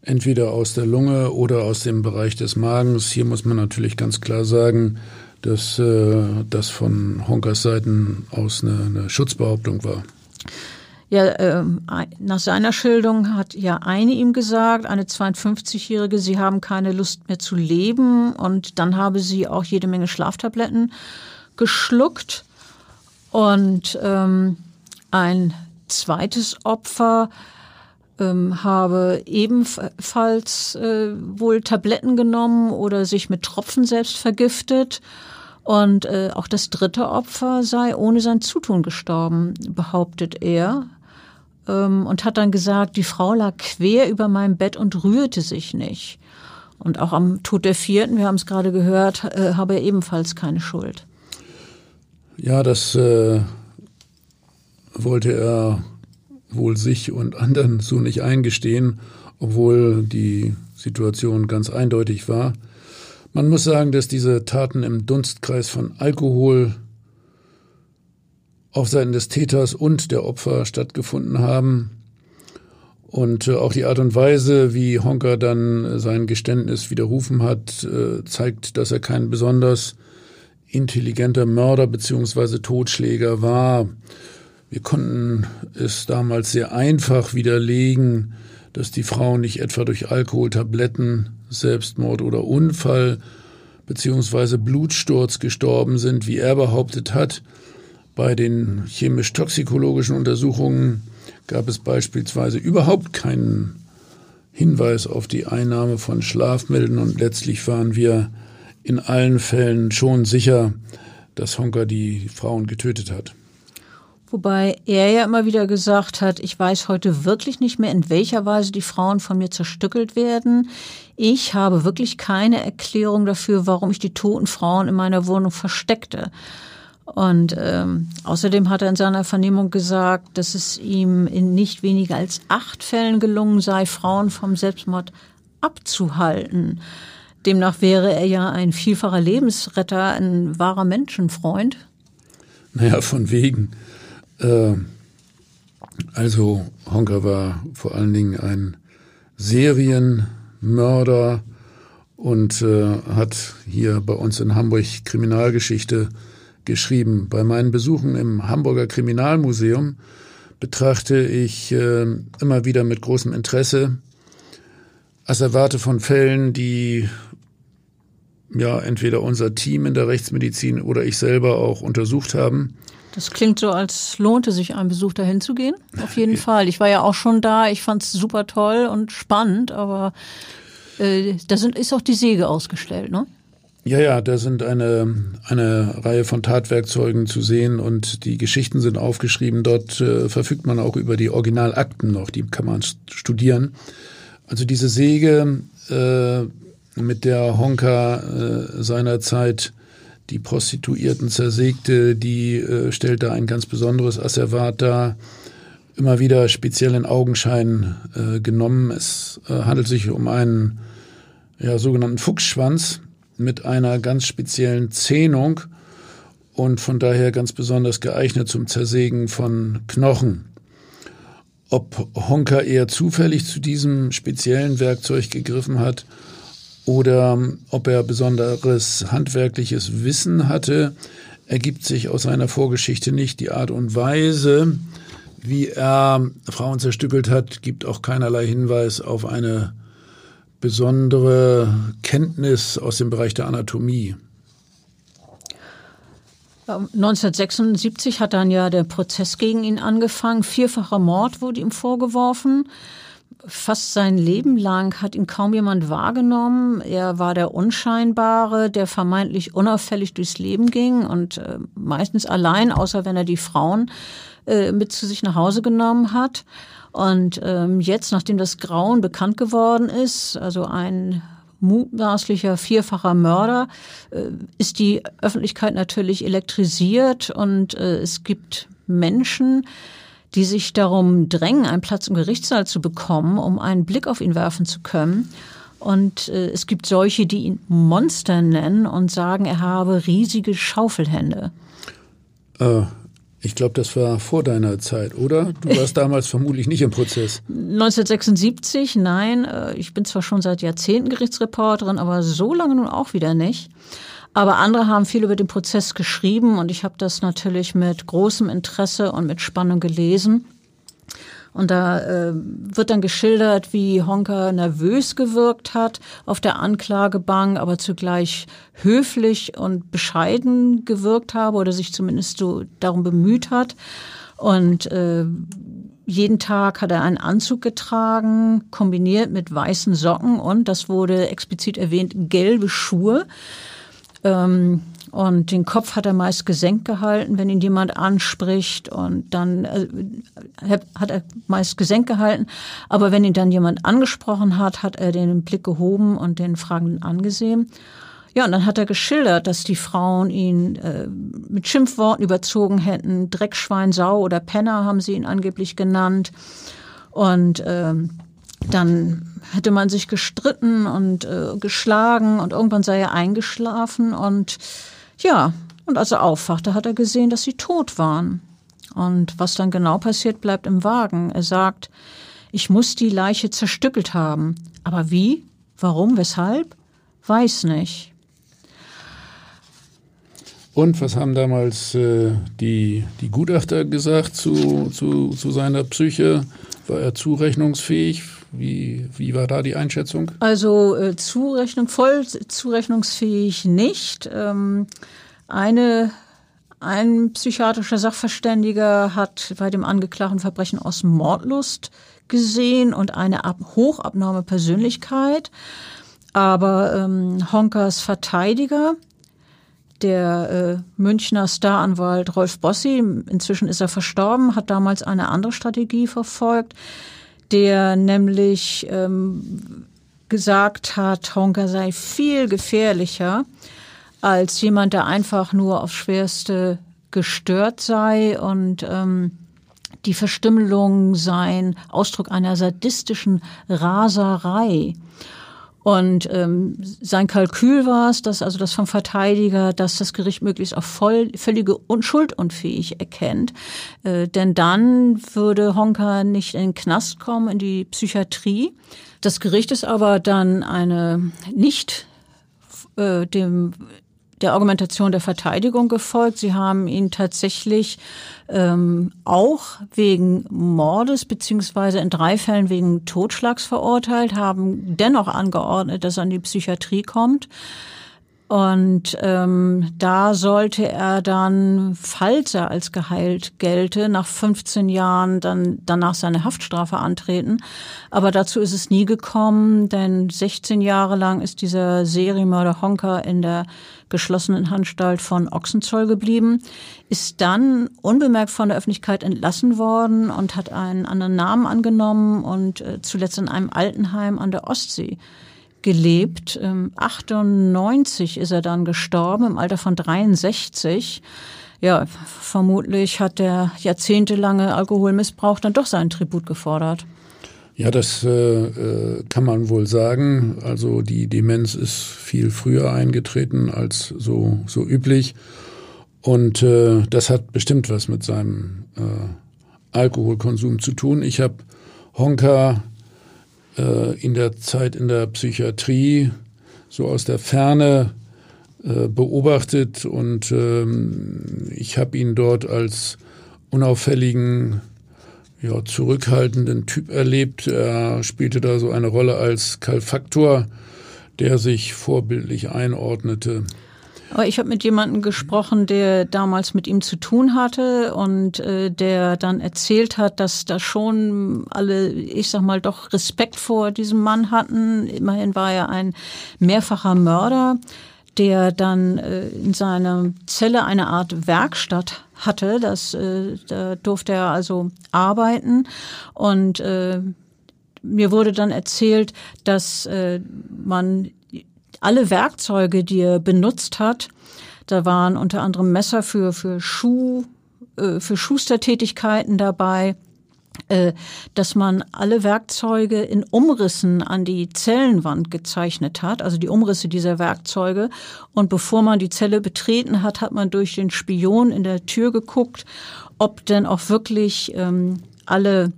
entweder aus der Lunge oder aus dem Bereich des Magens. Hier muss man natürlich ganz klar sagen, dass äh, das von Honkers Seiten aus eine, eine Schutzbehauptung war. Ja, äh, nach seiner Schilderung hat ja eine ihm gesagt, eine 52-Jährige, sie haben keine Lust mehr zu leben und dann habe sie auch jede Menge Schlaftabletten geschluckt und ähm, ein zweites Opfer ähm, habe ebenfalls äh, wohl Tabletten genommen oder sich mit Tropfen selbst vergiftet. Und äh, auch das dritte Opfer sei ohne sein Zutun gestorben, behauptet er. Ähm, und hat dann gesagt, die Frau lag quer über meinem Bett und rührte sich nicht. Und auch am Tod der vierten, wir haben es gerade gehört, äh, habe er ebenfalls keine Schuld. Ja, das äh, wollte er wohl sich und anderen so nicht eingestehen, obwohl die Situation ganz eindeutig war. Man muss sagen, dass diese Taten im Dunstkreis von Alkohol auf Seiten des Täters und der Opfer stattgefunden haben. Und äh, auch die Art und Weise, wie Honker dann sein Geständnis widerrufen hat, äh, zeigt, dass er kein besonders intelligenter Mörder beziehungsweise Totschläger war. Wir konnten es damals sehr einfach widerlegen, dass die Frau nicht etwa durch Alkoholtabletten, Selbstmord oder Unfall beziehungsweise Blutsturz gestorben sind, wie er behauptet hat. Bei den chemisch-toxikologischen Untersuchungen gab es beispielsweise überhaupt keinen Hinweis auf die Einnahme von Schlafmitteln und letztlich waren wir in allen Fällen schon sicher, dass Honker die Frauen getötet hat. Wobei er ja immer wieder gesagt hat, ich weiß heute wirklich nicht mehr, in welcher Weise die Frauen von mir zerstückelt werden. Ich habe wirklich keine Erklärung dafür, warum ich die toten Frauen in meiner Wohnung versteckte. Und ähm, außerdem hat er in seiner Vernehmung gesagt, dass es ihm in nicht weniger als acht Fällen gelungen sei, Frauen vom Selbstmord abzuhalten. Demnach wäre er ja ein vielfacher Lebensretter, ein wahrer Menschenfreund. Naja, von wegen. Äh, also Honker war vor allen Dingen ein Serienmörder und äh, hat hier bei uns in Hamburg Kriminalgeschichte geschrieben. Bei meinen Besuchen im Hamburger Kriminalmuseum betrachte ich äh, immer wieder mit großem Interesse Asservate von Fällen, die ja entweder unser Team in der Rechtsmedizin oder ich selber auch untersucht haben. Das klingt so, als lohnte sich ein Besuch dahin zu gehen. Auf jeden Fall. Ich war ja auch schon da. Ich fand es super toll und spannend, aber äh, da sind, ist auch die Säge ausgestellt, ne? Ja, ja, da sind eine, eine Reihe von Tatwerkzeugen zu sehen und die Geschichten sind aufgeschrieben. Dort äh, verfügt man auch über die Originalakten noch, die kann man studieren. Also diese Säge, äh, mit der Honka äh, seinerzeit die Prostituierten zersägte, die äh, stellt da ein ganz besonderes Asservat dar, immer wieder speziell in Augenschein äh, genommen. Es äh, handelt sich um einen ja, sogenannten Fuchsschwanz mit einer ganz speziellen Zähnung und von daher ganz besonders geeignet zum Zersägen von Knochen. Ob Honka eher zufällig zu diesem speziellen Werkzeug gegriffen hat oder ob er besonderes handwerkliches Wissen hatte, ergibt sich aus seiner Vorgeschichte nicht. Die Art und Weise, wie er Frauen zerstückelt hat, gibt auch keinerlei Hinweis auf eine besondere Kenntnis aus dem Bereich der Anatomie. 1976 hat dann ja der Prozess gegen ihn angefangen. Vierfacher Mord wurde ihm vorgeworfen fast sein Leben lang hat ihn kaum jemand wahrgenommen. Er war der Unscheinbare, der vermeintlich unauffällig durchs Leben ging und äh, meistens allein, außer wenn er die Frauen äh, mit zu sich nach Hause genommen hat. Und ähm, jetzt, nachdem das Grauen bekannt geworden ist, also ein mutmaßlicher vierfacher Mörder, äh, ist die Öffentlichkeit natürlich elektrisiert und äh, es gibt Menschen, die sich darum drängen, einen Platz im Gerichtssaal zu bekommen, um einen Blick auf ihn werfen zu können. Und äh, es gibt solche, die ihn Monster nennen und sagen, er habe riesige Schaufelhände. Äh, ich glaube, das war vor deiner Zeit, oder? Du (laughs) warst damals vermutlich nicht im Prozess. 1976, nein. Äh, ich bin zwar schon seit Jahrzehnten Gerichtsreporterin, aber so lange nun auch wieder nicht. Aber andere haben viel über den Prozess geschrieben und ich habe das natürlich mit großem Interesse und mit Spannung gelesen. Und da äh, wird dann geschildert, wie Honka nervös gewirkt hat auf der Anklagebank, aber zugleich höflich und bescheiden gewirkt habe oder sich zumindest so darum bemüht hat. Und äh, jeden Tag hat er einen Anzug getragen, kombiniert mit weißen Socken und, das wurde explizit erwähnt, gelbe Schuhe. Ähm, und den Kopf hat er meist gesenkt gehalten, wenn ihn jemand anspricht. Und dann äh, hat er meist gesenkt gehalten. Aber wenn ihn dann jemand angesprochen hat, hat er den Blick gehoben und den Fragenden angesehen. Ja, und dann hat er geschildert, dass die Frauen ihn äh, mit Schimpfworten überzogen hätten. Dreckschwein, Sau oder Penner haben sie ihn angeblich genannt. Und ähm, dann hätte man sich gestritten und äh, geschlagen und irgendwann sei er eingeschlafen und ja, und als er aufwachte, hat er gesehen, dass sie tot waren. Und was dann genau passiert, bleibt im Wagen. Er sagt, ich muss die Leiche zerstückelt haben. Aber wie? Warum? Weshalb? Weiß nicht. Und was haben damals äh, die, die Gutachter gesagt zu, zu, zu seiner Psyche? War er zurechnungsfähig? Wie, wie war da die Einschätzung? Also äh, Zurechnung, voll zurechnungsfähig nicht. Ähm, eine, ein psychiatrischer Sachverständiger hat bei dem angeklagten Verbrechen aus Mordlust gesehen und eine ab, hochabnorme Persönlichkeit. Aber ähm, Honkers Verteidiger der äh, Münchner Staranwalt Rolf Bossi, inzwischen ist er verstorben, hat damals eine andere Strategie verfolgt, der nämlich ähm, gesagt hat, Honka sei viel gefährlicher als jemand, der einfach nur aufs Schwerste gestört sei und ähm, die Verstümmelung seien Ausdruck einer sadistischen Raserei. Und ähm, sein Kalkül war es, dass also das vom Verteidiger, dass das Gericht möglichst auch voll, völlige Unschuldunfähig erkennt. Äh, denn dann würde Honka nicht in den Knast kommen, in die Psychiatrie. Das Gericht ist aber dann eine nicht äh, dem der Argumentation der Verteidigung gefolgt. Sie haben ihn tatsächlich ähm, auch wegen Mordes beziehungsweise in drei Fällen wegen Totschlags verurteilt, haben dennoch angeordnet, dass er in die Psychiatrie kommt. Und ähm, da sollte er dann, falls er als geheilt gelte, nach 15 Jahren dann danach seine Haftstrafe antreten. Aber dazu ist es nie gekommen, denn 16 Jahre lang ist dieser Serienmörder Honker in der geschlossenen Anstalt von Ochsenzoll geblieben, ist dann unbemerkt von der Öffentlichkeit entlassen worden und hat einen anderen Namen angenommen und äh, zuletzt in einem Altenheim an der Ostsee gelebt. 98 ist er dann gestorben im Alter von 63. Ja, vermutlich hat der jahrzehntelange Alkoholmissbrauch dann doch seinen Tribut gefordert. Ja, das äh, äh, kann man wohl sagen. Also die Demenz ist viel früher eingetreten als so, so üblich. Und äh, das hat bestimmt was mit seinem äh, Alkoholkonsum zu tun. Ich habe Honka äh, in der Zeit in der Psychiatrie so aus der Ferne äh, beobachtet und ähm, ich habe ihn dort als unauffälligen, ja, zurückhaltenden Typ erlebt. Er spielte da so eine Rolle als Kalfaktor, der sich vorbildlich einordnete. Aber ich habe mit jemandem gesprochen, der damals mit ihm zu tun hatte und äh, der dann erzählt hat, dass da schon alle, ich sag mal, doch Respekt vor diesem Mann hatten. Immerhin war er ein mehrfacher Mörder, der dann äh, in seiner Zelle eine Art Werkstatt hatte. Das, äh, da durfte er also arbeiten und äh, mir wurde dann erzählt, dass äh, man alle Werkzeuge, die er benutzt hat, da waren unter anderem Messer für, für Schuh, äh, für Schustertätigkeiten dabei, dass man alle Werkzeuge in Umrissen an die Zellenwand gezeichnet hat, also die Umrisse dieser Werkzeuge. Und bevor man die Zelle betreten hat, hat man durch den Spion in der Tür geguckt, ob denn auch wirklich ähm, alle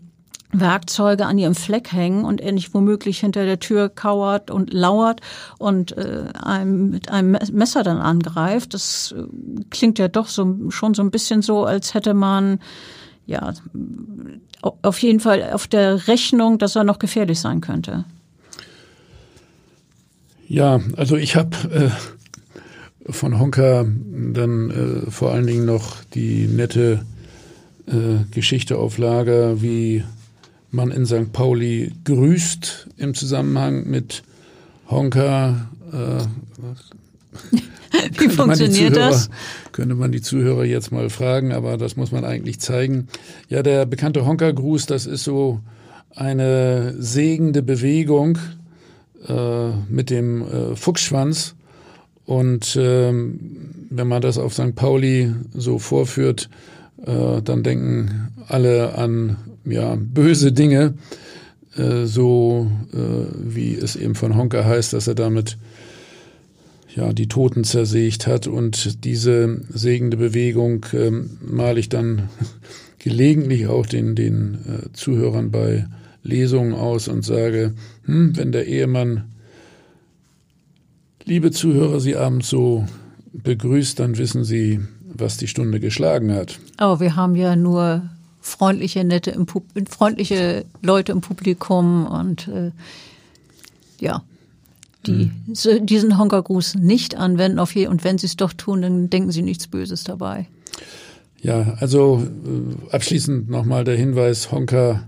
Werkzeuge an ihrem Fleck hängen und er nicht womöglich hinter der Tür kauert und lauert und äh, einem mit einem Messer dann angreift. Das äh, klingt ja doch so schon so ein bisschen so, als hätte man ja auf jeden Fall auf der Rechnung, dass er noch gefährlich sein könnte. Ja, also ich habe äh, von Honka dann äh, vor allen Dingen noch die nette äh, Geschichte auf Lager, wie man in St. Pauli grüßt im Zusammenhang mit Honka. (laughs) (laughs) Wie funktioniert Zuhörer, das? Könnte man die Zuhörer jetzt mal fragen, aber das muss man eigentlich zeigen. Ja, der bekannte Honka-Gruß, das ist so eine segende Bewegung äh, mit dem äh, Fuchsschwanz. Und ähm, wenn man das auf St. Pauli so vorführt, äh, dann denken alle an ja, böse Dinge, äh, so äh, wie es eben von Honka heißt, dass er damit ja, die Toten zersägt hat. Und diese segende Bewegung ähm, male ich dann (laughs) gelegentlich auch den, den äh, Zuhörern bei Lesungen aus und sage, hm, wenn der Ehemann, liebe Zuhörer, Sie abends so begrüßt, dann wissen Sie, was die Stunde geschlagen hat. Aber wir haben ja nur freundliche, nette, freundliche Leute im Publikum und äh, ja, die mhm. diesen Honkergruß nicht anwenden auf je und wenn sie es doch tun, dann denken sie nichts Böses dabei. Ja, also äh, abschließend nochmal der Hinweis, Honker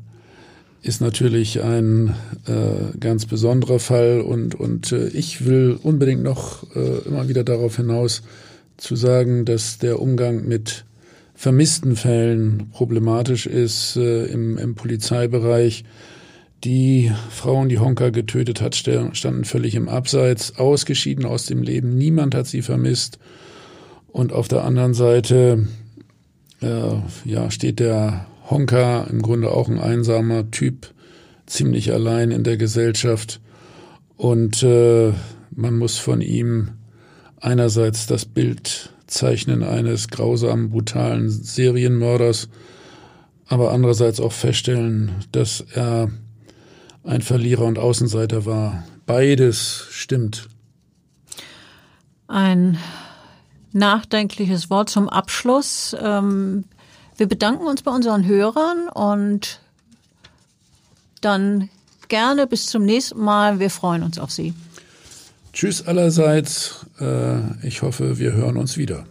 ist natürlich ein äh, ganz besonderer Fall und, und äh, ich will unbedingt noch äh, immer wieder darauf hinaus zu sagen, dass der Umgang mit vermissten Fällen problematisch ist äh, im, im Polizeibereich. Die Frauen, die Honka getötet hat, standen völlig im Abseits, ausgeschieden aus dem Leben. Niemand hat sie vermisst. Und auf der anderen Seite äh, ja, steht der Honka im Grunde auch ein einsamer Typ, ziemlich allein in der Gesellschaft. Und äh, man muss von ihm einerseits das Bild zeichnen eines grausamen, brutalen Serienmörders, aber andererseits auch feststellen, dass er ein Verlierer und Außenseiter war. Beides stimmt. Ein nachdenkliches Wort zum Abschluss. Ähm, wir bedanken uns bei unseren Hörern und dann gerne bis zum nächsten Mal. Wir freuen uns auf Sie. Tschüss allerseits. Äh, ich hoffe, wir hören uns wieder.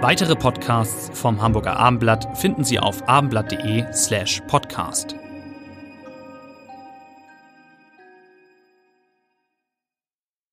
Weitere Podcasts vom Hamburger Abendblatt finden Sie auf abendblatt.de slash podcast.